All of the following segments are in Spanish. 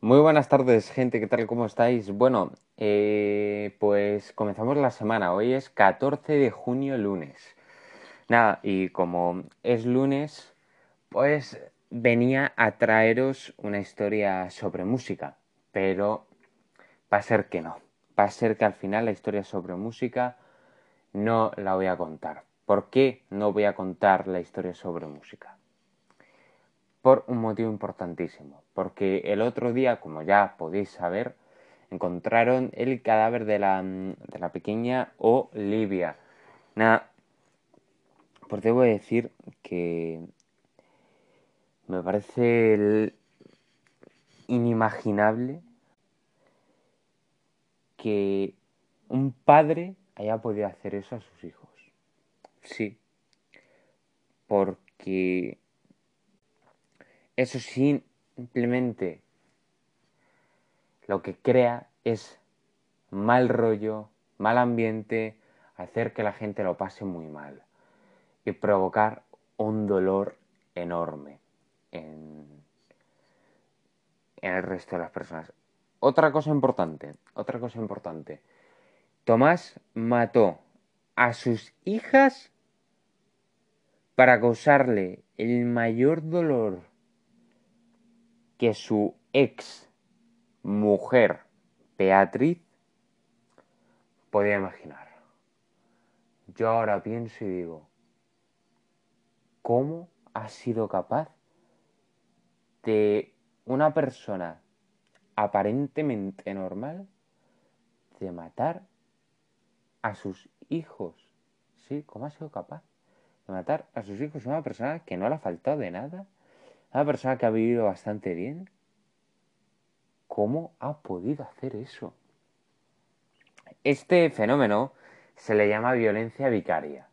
Muy buenas tardes, gente, ¿qué tal? ¿Cómo estáis? Bueno, eh, pues comenzamos la semana. Hoy es 14 de junio, lunes. Nada, y como es lunes, pues venía a traeros una historia sobre música, pero va a ser que no. Va a ser que al final la historia sobre música no la voy a contar. ¿Por qué no voy a contar la historia sobre música? por un motivo importantísimo, porque el otro día, como ya podéis saber, encontraron el cadáver de la, de la pequeña Olivia. Nada, pues debo decir que me parece inimaginable que un padre haya podido hacer eso a sus hijos. Sí, porque eso simplemente lo que crea es mal rollo, mal ambiente, hacer que la gente lo pase muy mal y provocar un dolor enorme en, el resto de las personas. Otra cosa importante, otra cosa importante. Tomás mató a sus hijas para causarle el mayor dolor que su ex mujer Beatriz podía imaginar. Yo ahora pienso y digo, ¿cómo ha sido capaz de una persona aparentemente normal de matar a sus hijos? ¿Sí? ¿Cómo ha sido capaz de matar a sus hijos? Una persona que no le ha faltado de nada una persona que ha vivido bastante bien, ¿cómo ha podido hacer eso? Este fenómeno se le llama violencia vicaria,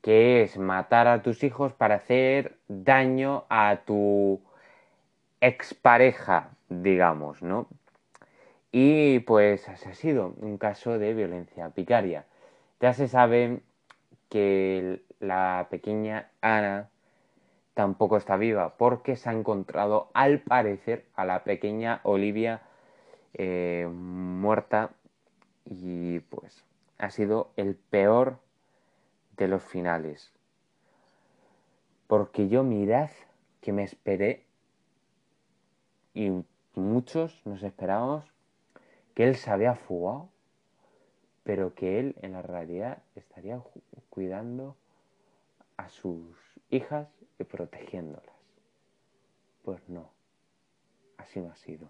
que es matar a tus hijos para hacer daño a tu expareja, digamos, ¿no? Y pues ha sido un caso de violencia vicaria. Ya se sabe que la pequeña Ana tampoco está viva porque se ha encontrado al parecer a la pequeña Olivia eh, muerta. Y pues ha sido el peor de los finales. Porque yo mirad que me esperé y muchos nos esperábamos que él se había fugado pero que él en la realidad estaría cuidando a sus hijas protegiéndolas. Pues no, así no ha sido.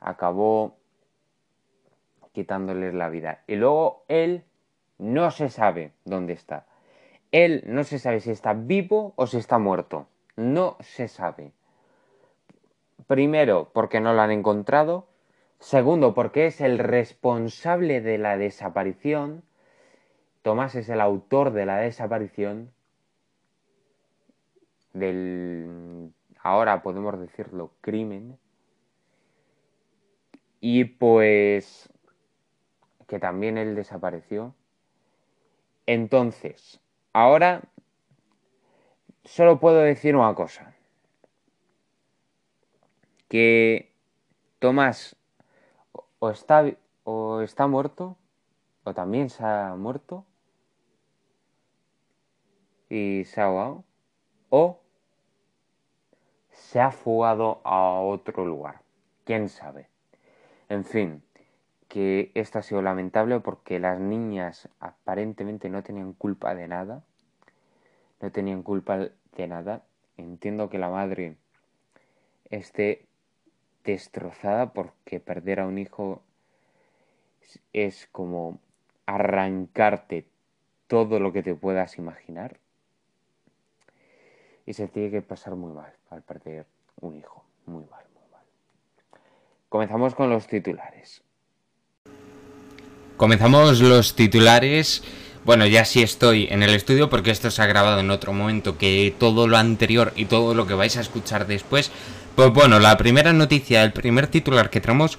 Acabó quitándoles la vida. Y luego él no se sabe dónde está. Él no se sabe si está vivo o si está muerto. No se sabe. Primero, porque no lo han encontrado. Segundo, porque es el responsable de la desaparición. Tomás es el autor de la desaparición del, ahora podemos decirlo, crimen. Y pues que también él desapareció. Entonces, ahora solo puedo decir una cosa. Que Tomás o está, o está muerto, o también se ha muerto, y se ha ahogado, o se ha fugado a otro lugar. ¿Quién sabe? En fin, que esto ha sido lamentable porque las niñas aparentemente no tenían culpa de nada. No tenían culpa de nada. Entiendo que la madre esté destrozada porque perder a un hijo es como arrancarte todo lo que te puedas imaginar y se tiene que pasar muy mal al perder un hijo. Muy mal, muy mal. Comenzamos con los titulares. Comenzamos los titulares. Bueno, ya sí estoy en el estudio porque esto se ha grabado en otro momento que todo lo anterior y todo lo que vais a escuchar después. Pues bueno, la primera noticia, el primer titular que traemos,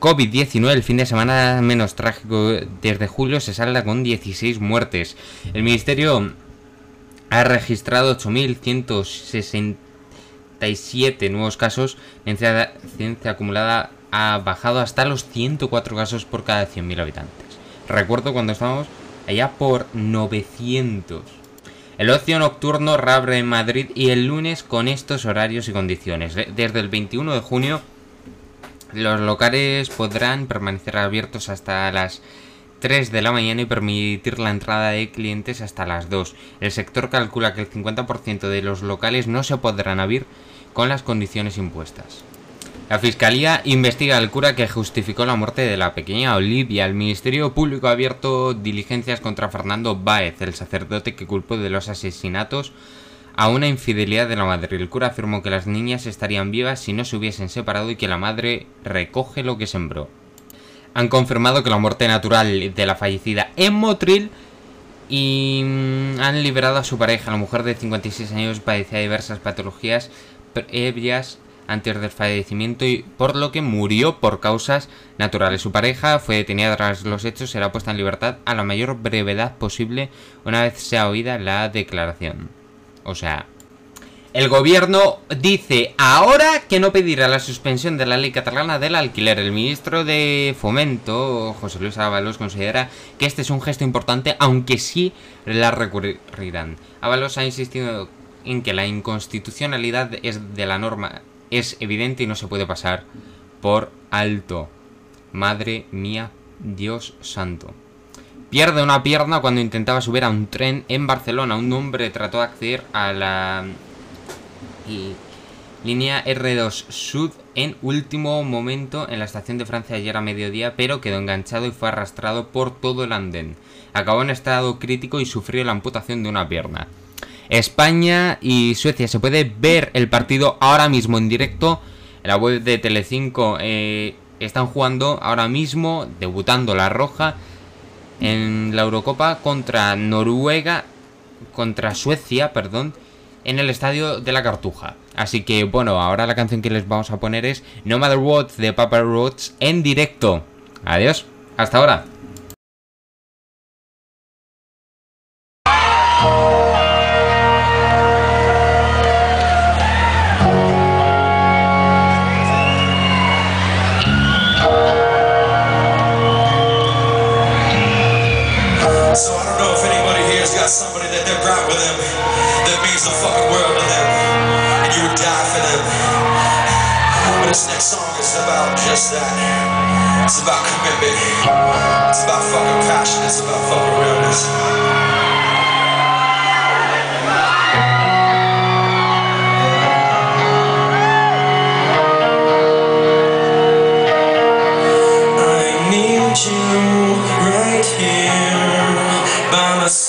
COVID-19, el fin de semana menos trágico desde julio, se salda con 16 muertes. El Ministerio ha registrado 8.163 197 nuevos casos, la incidencia acumulada ha bajado hasta los 104 casos por cada 100.000 habitantes. Recuerdo cuando estábamos allá por 900. El ocio nocturno reabre en Madrid y el lunes con estos horarios y condiciones. Desde el 21 de junio los locales podrán permanecer abiertos hasta las 3 de la mañana y permitir la entrada de clientes hasta las 2. El sector calcula que el 50% de los locales no se podrán abrir con las condiciones impuestas. La Fiscalía investiga al cura que justificó la muerte de la pequeña Olivia. El Ministerio Público ha abierto diligencias contra Fernando Báez, el sacerdote que culpó de los asesinatos a una infidelidad de la madre. El cura afirmó que las niñas estarían vivas si no se hubiesen separado y que la madre recoge lo que sembró. Han confirmado que la muerte natural de la fallecida en Motril y mm, han liberado a su pareja. La mujer de 56 años padecía diversas patologías previas antes del fallecimiento y por lo que murió por causas naturales. Su pareja fue detenida tras los hechos será puesta en libertad a la mayor brevedad posible una vez sea oída la declaración. O sea, el gobierno dice ahora que no pedirá la suspensión de la ley catalana del alquiler. El ministro de Fomento, José Luis Ábalos, considera que este es un gesto importante, aunque sí la recurrirán. Ábalos ha insistido en que la inconstitucionalidad es de la norma es evidente y no se puede pasar por alto. Madre mía, Dios santo. Pierde una pierna cuando intentaba subir a un tren en Barcelona. Un hombre trató de acceder a la línea R2 Sud en último momento en la estación de Francia ayer a mediodía, pero quedó enganchado y fue arrastrado por todo el andén. Acabó en estado crítico y sufrió la amputación de una pierna. España y Suecia. Se puede ver el partido ahora mismo en directo. En la web de Telecinco eh, están jugando ahora mismo, debutando la Roja en la Eurocopa contra Noruega, contra Suecia, perdón, en el estadio de la Cartuja. Así que bueno, ahora la canción que les vamos a poner es No Matter What de Papa Roach en directo. Adiós, hasta ahora.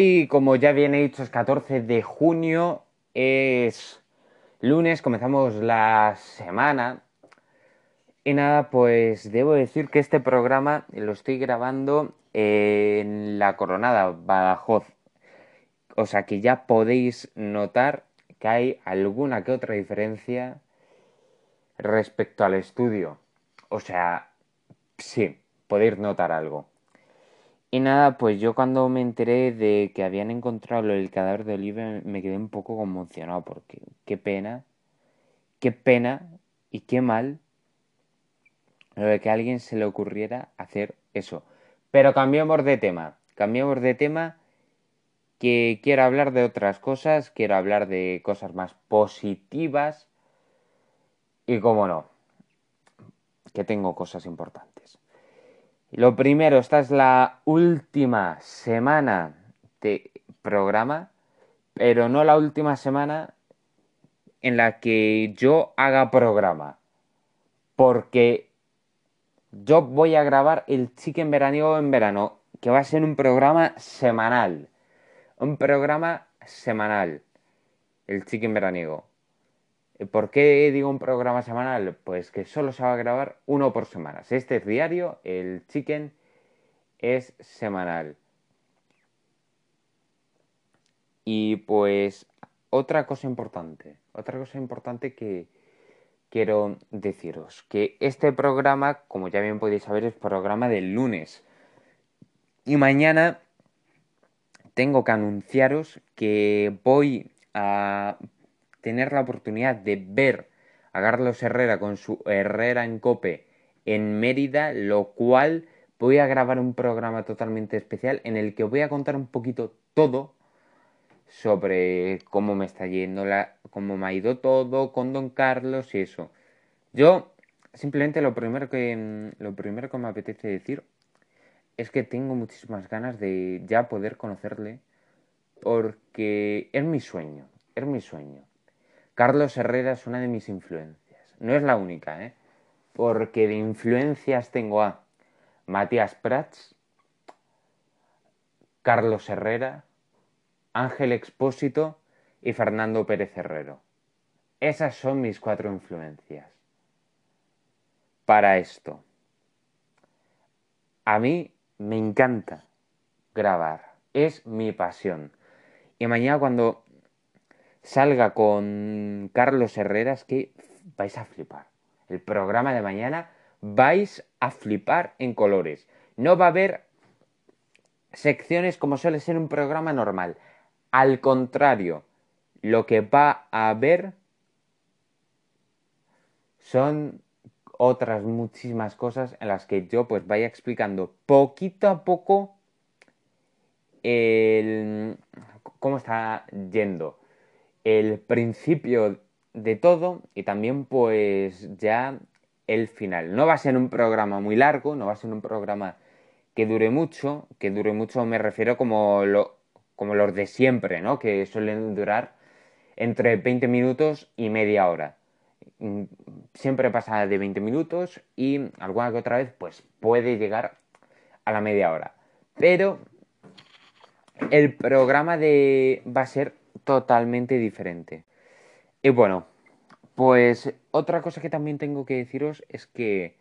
hoy, como ya bien he dicho, es 14 de junio, es lunes, comenzamos la semana. Y nada, pues debo decir que este programa lo estoy grabando en la Coronada, Badajoz. O sea que ya podéis notar que hay alguna que otra diferencia respecto al estudio. O sea, sí, podéis notar algo. Y nada, pues yo cuando me enteré de que habían encontrado el cadáver de Oliver me quedé un poco conmocionado porque qué pena, qué pena y qué mal lo de que a alguien se le ocurriera hacer eso. Pero cambiemos de tema, cambiemos de tema que quiero hablar de otras cosas, quiero hablar de cosas más positivas y como no, que tengo cosas importantes. Lo primero, esta es la última semana de programa, pero no la última semana en la que yo haga programa, porque yo voy a grabar el Chicken Veraniego en verano, que va a ser un programa semanal un programa semanal, el Chicken Veraniego. ¿Por qué digo un programa semanal? Pues que solo se va a grabar uno por semana. Este es diario, el Chicken es semanal. Y pues otra cosa importante, otra cosa importante que quiero deciros, que este programa, como ya bien podéis saber, es programa del lunes. Y mañana tengo que anunciaros que voy a tener la oportunidad de ver a Carlos Herrera con su Herrera en Cope en Mérida, lo cual voy a grabar un programa totalmente especial en el que voy a contar un poquito todo sobre cómo me está yendo, la, cómo me ha ido todo con Don Carlos y eso. Yo simplemente lo primero que lo primero que me apetece decir es que tengo muchísimas ganas de ya poder conocerle porque es mi sueño, es mi sueño. Carlos Herrera es una de mis influencias. No es la única, ¿eh? Porque de influencias tengo a Matías Prats, Carlos Herrera, Ángel Expósito y Fernando Pérez Herrero. Esas son mis cuatro influencias. Para esto. A mí me encanta grabar, es mi pasión. Y mañana cuando salga con Carlos Herreras, que vais a flipar. El programa de mañana vais a flipar en colores. No va a haber secciones como suele ser un programa normal. Al contrario, lo que va a haber son otras muchísimas cosas en las que yo pues vaya explicando poquito a poco el cómo está yendo el principio de todo y también pues ya el final. No va a ser un programa muy largo, no va a ser un programa que dure mucho, que dure mucho me refiero como, lo, como los de siempre, ¿no? Que suelen durar entre 20 minutos y media hora. Mm, siempre pasa de 20 minutos y alguna que otra vez pues puede llegar a la media hora. Pero el programa de va a ser totalmente diferente. Y bueno, pues otra cosa que también tengo que deciros es que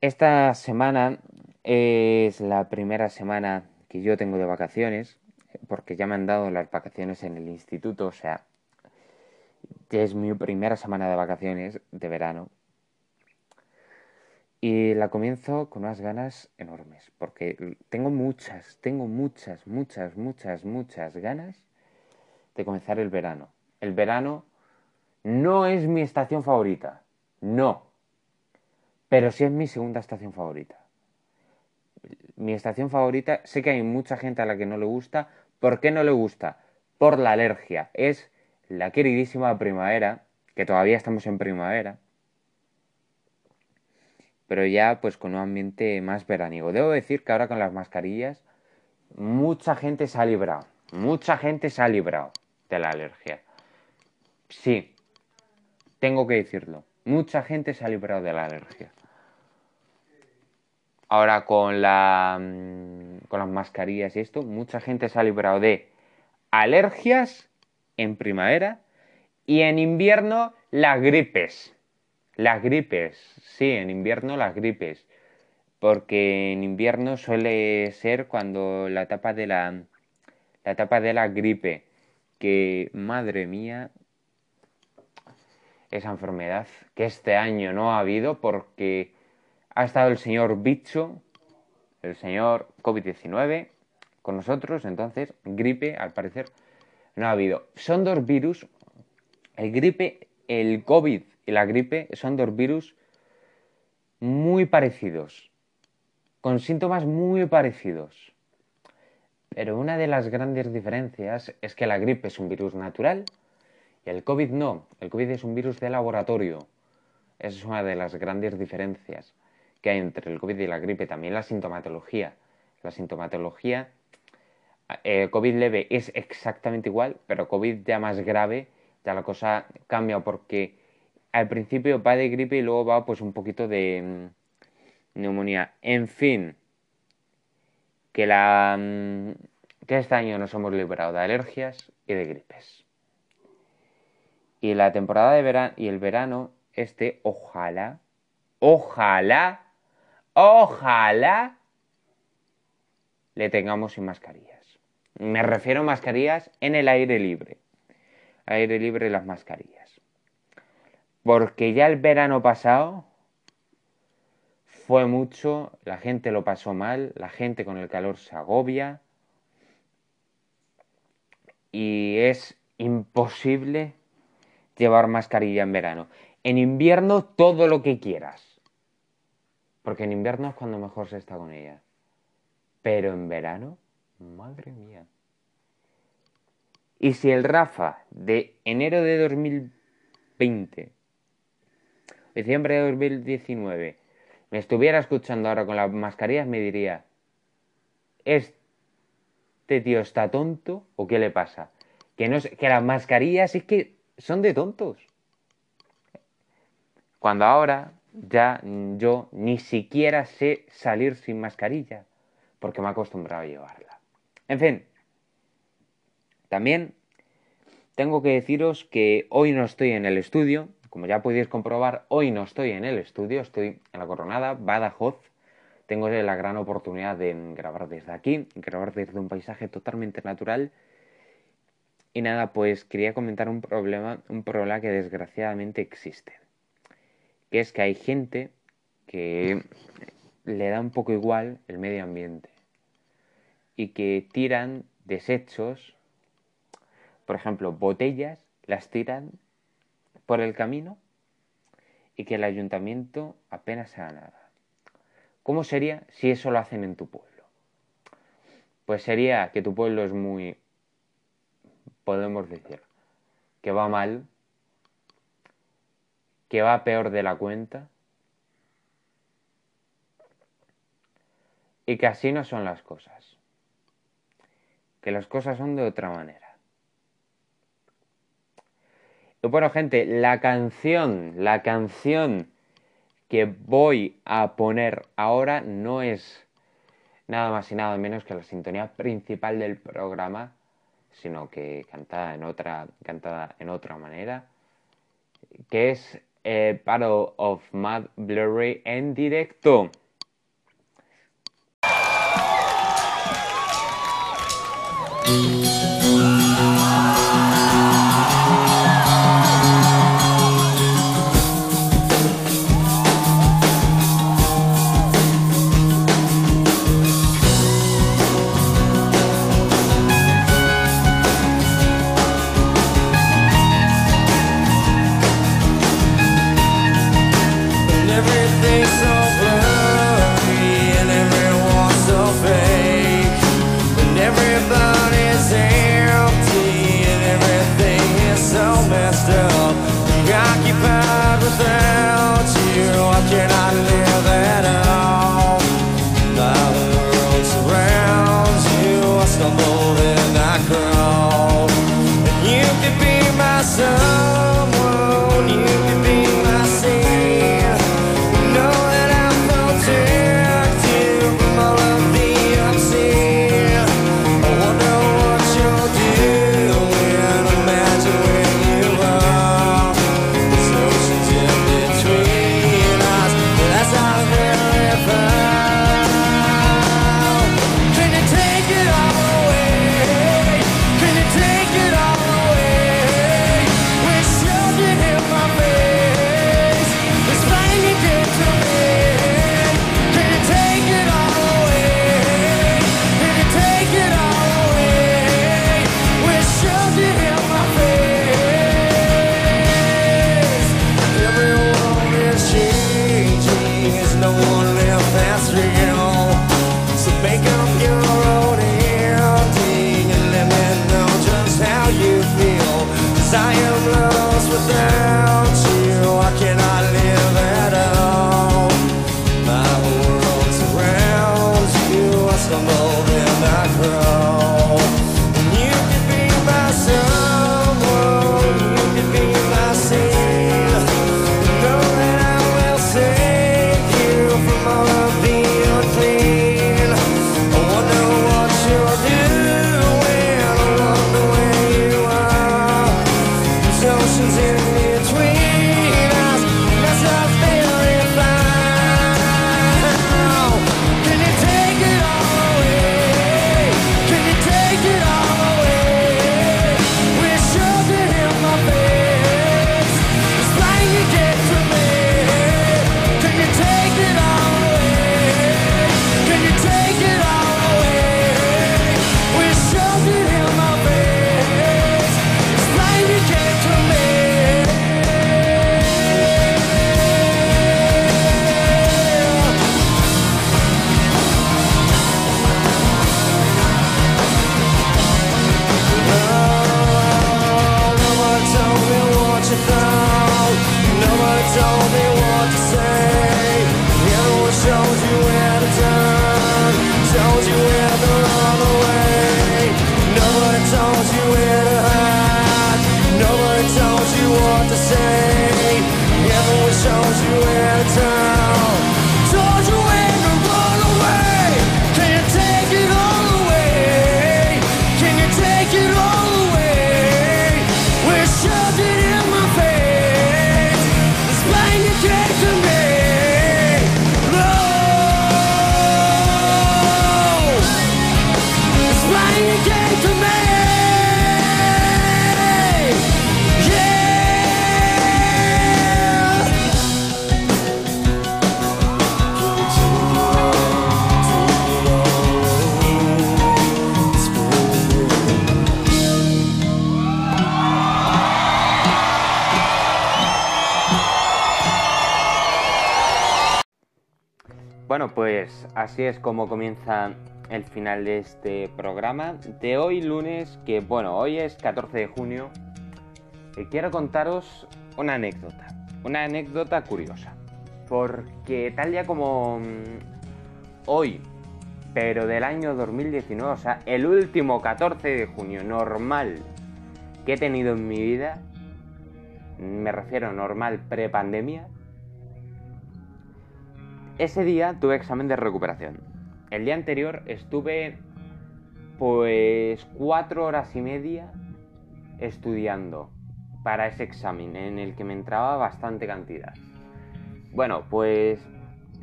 esta semana es la primera semana que yo tengo de vacaciones, porque ya me han dado las vacaciones en el instituto, o sea, es mi primera semana de vacaciones de verano. Y la comienzo con unas ganas enormes, porque tengo muchas, tengo muchas, muchas, muchas, muchas ganas de comenzar el verano. El verano no es mi estación favorita, no, pero sí es mi segunda estación favorita. Mi estación favorita, sé que hay mucha gente a la que no le gusta. ¿Por qué no le gusta? Por la alergia. Es la queridísima primavera, que todavía estamos en primavera, pero ya pues con un ambiente más veraniego. Debo decir que ahora con las mascarillas mucha gente se ha librado, mucha gente se ha librado de la alergia. Sí, tengo que decirlo, mucha gente se ha librado de la alergia. ahora con la mm, con las mascarillas y esto, mucha gente se ha librado de alergias en primavera y en invierno las gripes. Las gripes, sí, en invierno las gripes. Porque en invierno suele ser cuando la etapa de la, la etapa de la gripe. Que, madre mía, esa enfermedad que este año no ha habido porque ha estado el señor bicho, el señor COVID-19 con nosotros, entonces gripe al parecer no ha habido. Son dos virus, el gripe, el COVID y la gripe son dos virus muy parecidos, con síntomas muy parecidos. Pero una de las grandes diferencias es que la gripe es un virus natural y el COVID no. El COVID es un virus de laboratorio. Esa es una de las grandes diferencias que hay entre el COVID y la gripe. También la sintomatología. La sintomatología, eh, COVID leve es exactamente igual, pero COVID ya más grave, ya la cosa cambia porque al principio va de gripe y luego va pues un poquito de mm, neumonía. En fin, que, la, mm, que este año nos hemos liberado de alergias y de gripes. Y la temporada de y el verano, este, ojalá, ojalá, ojalá le tengamos sin mascarillas. Me refiero a mascarillas en el aire libre. Aire libre las mascarillas. Porque ya el verano pasado fue mucho, la gente lo pasó mal, la gente con el calor se agobia y es imposible llevar mascarilla en verano. En invierno todo lo que quieras. Porque en invierno es cuando mejor se está con ella. Pero en verano, madre mía. Y si el Rafa de enero de 2020, diciembre de 2019, me estuviera escuchando ahora con las mascarillas, me diría, ¿este tío está tonto o qué le pasa? Que, no, que las mascarillas es que son de tontos. Cuando ahora ya yo ni siquiera sé salir sin mascarilla, porque me he acostumbrado a llevarla. En fin, también tengo que deciros que hoy no estoy en el estudio, como ya podéis comprobar, hoy no estoy en el estudio, estoy en la Coronada, Badajoz. Tengo la gran oportunidad de grabar desde aquí, grabar desde un paisaje totalmente natural y nada, pues quería comentar un problema, un problema que desgraciadamente existe. Que es que hay gente que le da un poco igual el medio ambiente y que tiran desechos, por ejemplo, botellas, las tiran por el camino y que el ayuntamiento apenas haga nada. ¿Cómo sería si eso lo hacen en tu pueblo? Pues sería que tu pueblo es muy podemos decir que va mal, que va peor de la cuenta y que así no son las cosas, que las cosas son de otra manera. Bueno, gente, la canción, la canción que voy a poner ahora no es nada más y nada menos que la sintonía principal del programa, sino que cantada en otra, cantada en otra manera, que es eh, Battle of Mad Blurry en directo. Bueno, pues así es como comienza el final de este programa de hoy lunes, que bueno, hoy es 14 de junio y quiero contaros una anécdota, una anécdota curiosa, porque tal día como mm, hoy, pero del año 2019, o sea, el último 14 de junio normal que he tenido en mi vida, me refiero normal pre-pandemia, ese día tuve examen de recuperación. El día anterior estuve pues cuatro horas y media estudiando para ese examen en el que me entraba bastante cantidad. Bueno, pues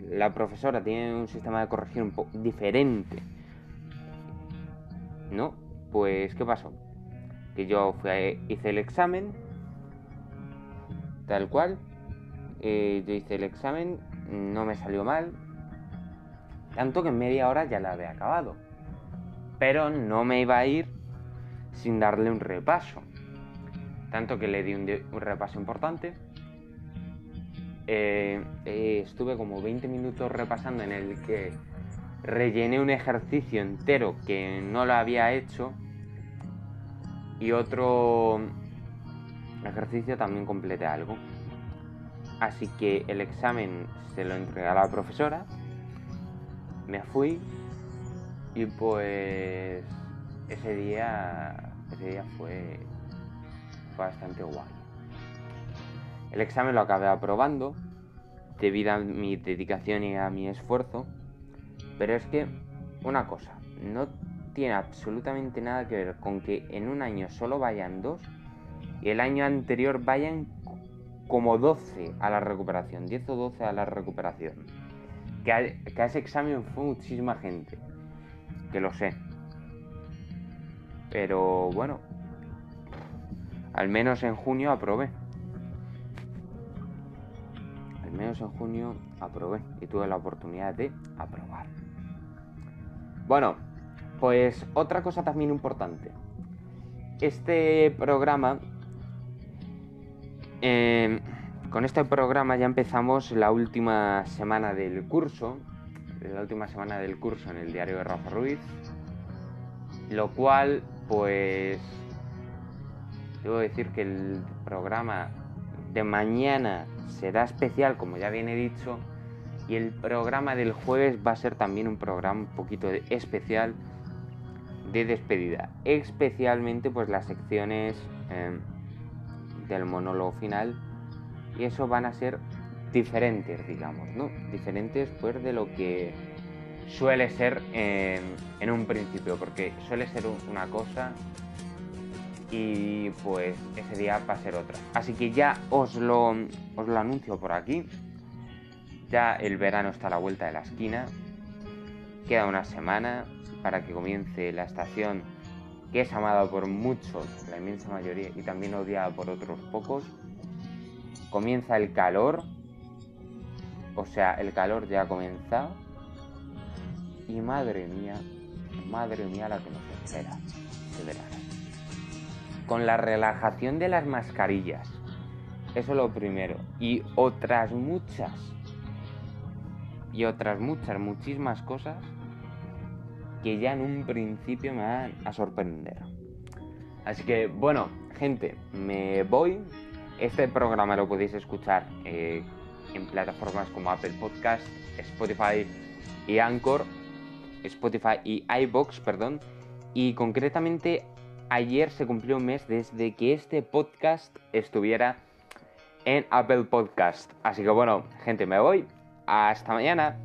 la profesora tiene un sistema de corrección un poco diferente. ¿No? Pues, ¿qué pasó? Que yo fui hice el examen, tal cual. Eh, yo hice el examen no me salió mal, tanto que en media hora ya la había acabado. Pero no me iba a ir sin darle un repaso. Tanto que le di un, repaso importante. Eh, eh, estuve como 20 minutos repasando en el que rellené un ejercicio entero que no lo había hecho y otro ejercicio también completé algo. Así que el examen se lo entregué a la profesora, me fui y pues ese día, ese día fue, bastante guay. El examen lo acabé aprobando debido a mi dedicación y a mi esfuerzo, pero es que una cosa, no tiene absolutamente nada que ver con que en un año solo vayan dos y el año anterior vayan como 12 a la recuperación, 10 o 12 a la recuperación. Que a, ese examen fue muchísima gente, que lo sé. Pero bueno, al menos en junio aprobé. Al menos en junio aprobé y tuve la oportunidad de aprobar. Bueno, pues otra cosa también importante. Este programa Em, con este programa ya empezamos la última semana del curso, la última semana del curso en el diario de Rafa Ruiz, lo cual pues debo decir que el programa de mañana será especial, como ya bien he dicho, y el programa del jueves va a ser también un programa un poquito especial de despedida. Especialmente pues las secciones em, del monólogo final. Y eso van a ser diferentes, digamos, ¿no? Diferentes pues de lo que suele ser en un principio. Porque suele ser una cosa y pues ese día va a ser otra. Así que ya os lo, os lo anuncio por aquí. Ya el verano está a la vuelta de la esquina. Queda una semana para que comience la estación que es amada por muchos, la inmensa mayoría, y también odiada por otros pocos. Comienza el calor. O sea, el calor ya ha comenzado. Y madre mía, madre mía la que nos espera de verano con la relajación de las mascarillas. Eso lo primero. Y otras muchas. Y otras muchas, muchísimas cosas que ya en un principio me van a sorprender. Así que bueno, gente, me voy. Este programa lo podéis escuchar eh, en plataformas como Apple Podcast, Spotify y Anchor. Spotify y iBox, perdón. Y concretamente ayer se cumplió un mes desde que este podcast estuviera en Apple Podcast. Así que bueno, gente, me voy. Hasta mañana.